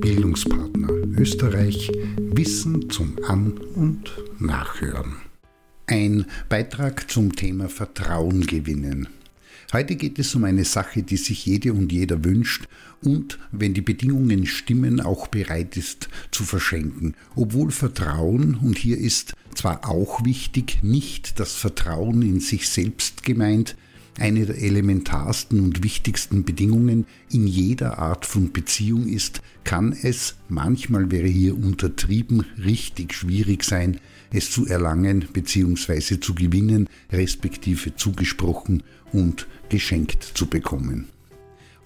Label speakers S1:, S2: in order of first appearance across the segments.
S1: Bildungspartner Österreich Wissen zum An- und Nachhören. Ein Beitrag zum Thema Vertrauen gewinnen. Heute geht es um eine Sache, die sich jede und jeder wünscht und, wenn die Bedingungen stimmen, auch bereit ist zu verschenken. Obwohl Vertrauen, und hier ist zwar auch wichtig, nicht das Vertrauen in sich selbst gemeint, eine der elementarsten und wichtigsten Bedingungen in jeder Art von Beziehung ist, kann es, manchmal wäre hier untertrieben, richtig schwierig sein, es zu erlangen bzw. zu gewinnen, respektive zugesprochen und geschenkt zu bekommen.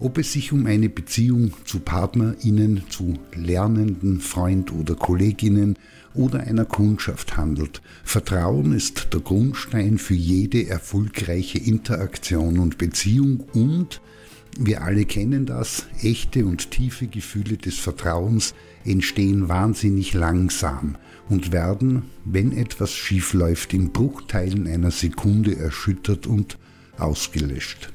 S1: Ob es sich um eine Beziehung zu PartnerInnen, zu Lernenden, Freund oder Kolleginnen oder einer Kundschaft handelt. Vertrauen ist der Grundstein für jede erfolgreiche Interaktion und Beziehung und wir alle kennen das, echte und tiefe Gefühle des Vertrauens entstehen wahnsinnig langsam und werden, wenn etwas schief läuft, in Bruchteilen einer Sekunde erschüttert und ausgelöscht.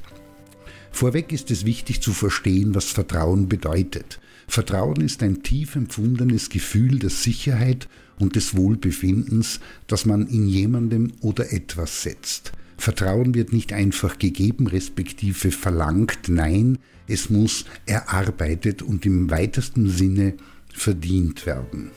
S1: Vorweg ist es wichtig zu verstehen, was Vertrauen bedeutet. Vertrauen ist ein tief empfundenes Gefühl der Sicherheit und des Wohlbefindens, das man in jemandem oder etwas setzt. Vertrauen wird nicht einfach gegeben, respektive verlangt, nein, es muss erarbeitet und im weitesten Sinne verdient werden.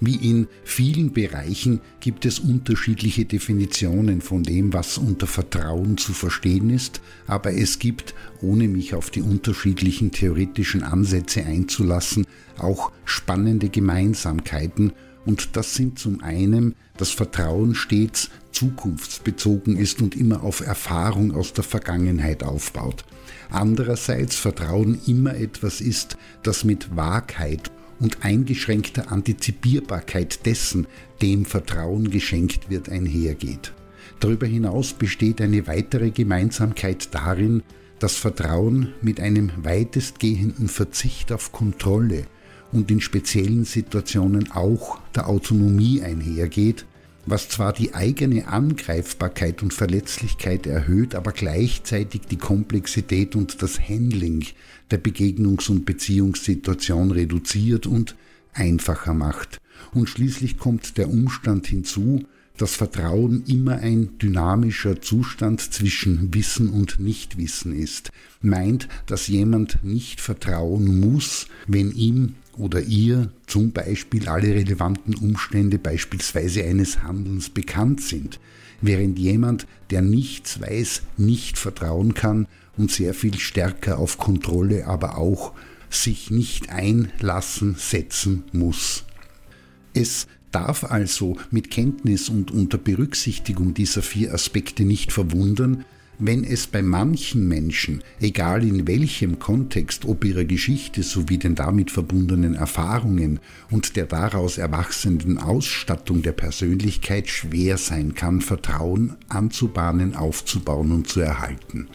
S1: Wie in vielen Bereichen gibt es unterschiedliche Definitionen von dem, was unter Vertrauen zu verstehen ist, aber es gibt, ohne mich auf die unterschiedlichen theoretischen Ansätze einzulassen, auch spannende Gemeinsamkeiten und das sind zum einen, dass Vertrauen stets zukunftsbezogen ist und immer auf Erfahrung aus der Vergangenheit aufbaut. Andererseits Vertrauen immer etwas ist, das mit Wahrheit und eingeschränkter Antizipierbarkeit dessen, dem Vertrauen geschenkt wird, einhergeht. Darüber hinaus besteht eine weitere Gemeinsamkeit darin, dass Vertrauen mit einem weitestgehenden Verzicht auf Kontrolle und in speziellen Situationen auch der Autonomie einhergeht, was zwar die eigene Angreifbarkeit und Verletzlichkeit erhöht, aber gleichzeitig die Komplexität und das Handling der Begegnungs- und Beziehungssituation reduziert und einfacher macht. Und schließlich kommt der Umstand hinzu, dass Vertrauen immer ein dynamischer Zustand zwischen Wissen und Nichtwissen ist, meint, dass jemand nicht vertrauen muss, wenn ihm oder ihr zum Beispiel alle relevanten Umstände beispielsweise eines Handelns bekannt sind, während jemand, der nichts weiß, nicht vertrauen kann und sehr viel stärker auf Kontrolle, aber auch sich nicht einlassen, setzen muss. Es darf also mit Kenntnis und unter Berücksichtigung dieser vier Aspekte nicht verwundern, wenn es bei manchen Menschen, egal in welchem Kontext, ob ihrer Geschichte sowie den damit verbundenen Erfahrungen und der daraus erwachsenden Ausstattung der Persönlichkeit schwer sein kann, Vertrauen anzubahnen, aufzubauen und zu erhalten.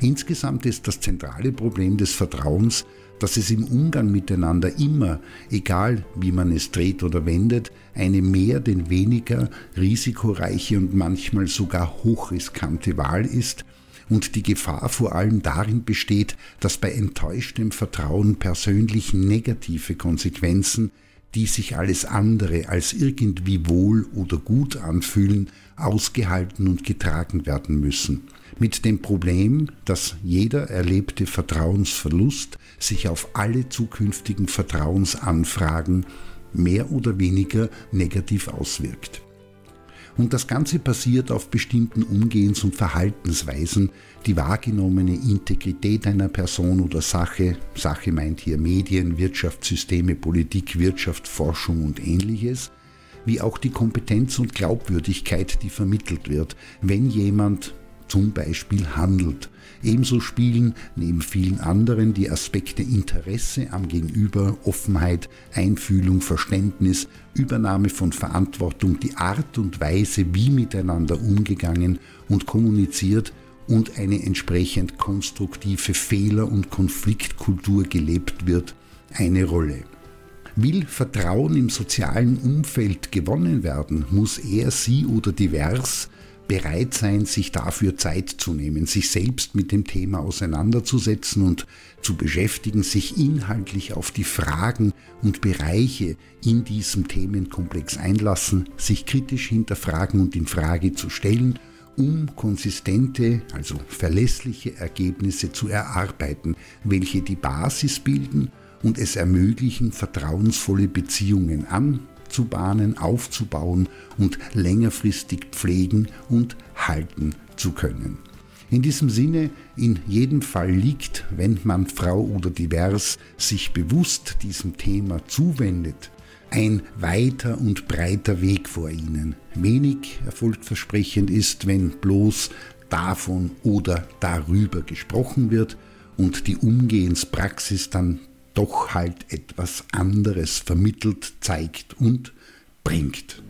S1: Insgesamt ist das zentrale Problem des Vertrauens, dass es im Umgang miteinander immer, egal wie man es dreht oder wendet, eine mehr denn weniger risikoreiche und manchmal sogar hochriskante Wahl ist und die Gefahr vor allem darin besteht, dass bei enttäuschtem Vertrauen persönlich negative Konsequenzen, die sich alles andere als irgendwie wohl oder gut anfühlen, ausgehalten und getragen werden müssen mit dem Problem, dass jeder erlebte Vertrauensverlust sich auf alle zukünftigen Vertrauensanfragen mehr oder weniger negativ auswirkt. Und das Ganze basiert auf bestimmten Umgehens- und Verhaltensweisen, die wahrgenommene Integrität einer Person oder Sache, Sache meint hier Medien, Wirtschaftssysteme, Politik, Wirtschaft, Forschung und ähnliches, wie auch die Kompetenz und Glaubwürdigkeit, die vermittelt wird, wenn jemand zum Beispiel handelt. Ebenso spielen neben vielen anderen die Aspekte Interesse am Gegenüber, Offenheit, Einfühlung, Verständnis, Übernahme von Verantwortung, die Art und Weise, wie miteinander umgegangen und kommuniziert und eine entsprechend konstruktive Fehler- und Konfliktkultur gelebt wird, eine Rolle. Will Vertrauen im sozialen Umfeld gewonnen werden, muss er, sie oder divers bereit sein, sich dafür Zeit zu nehmen, sich selbst mit dem Thema auseinanderzusetzen und zu beschäftigen, sich inhaltlich auf die Fragen und Bereiche in diesem Themenkomplex einlassen, sich kritisch hinterfragen und in Frage zu stellen um konsistente, also verlässliche Ergebnisse zu erarbeiten, welche die Basis bilden und es ermöglichen, vertrauensvolle Beziehungen anzubahnen, aufzubauen und längerfristig pflegen und halten zu können. In diesem Sinne, in jedem Fall liegt, wenn man Frau oder divers sich bewusst diesem Thema zuwendet, ein weiter und breiter Weg vor ihnen. Wenig erfolgversprechend ist, wenn bloß davon oder darüber gesprochen wird und die Umgehenspraxis dann doch halt etwas anderes vermittelt, zeigt und bringt.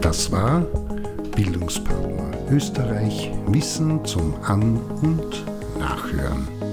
S1: Das war Bildungspartner Österreich Wissen zum An- und Nachhören.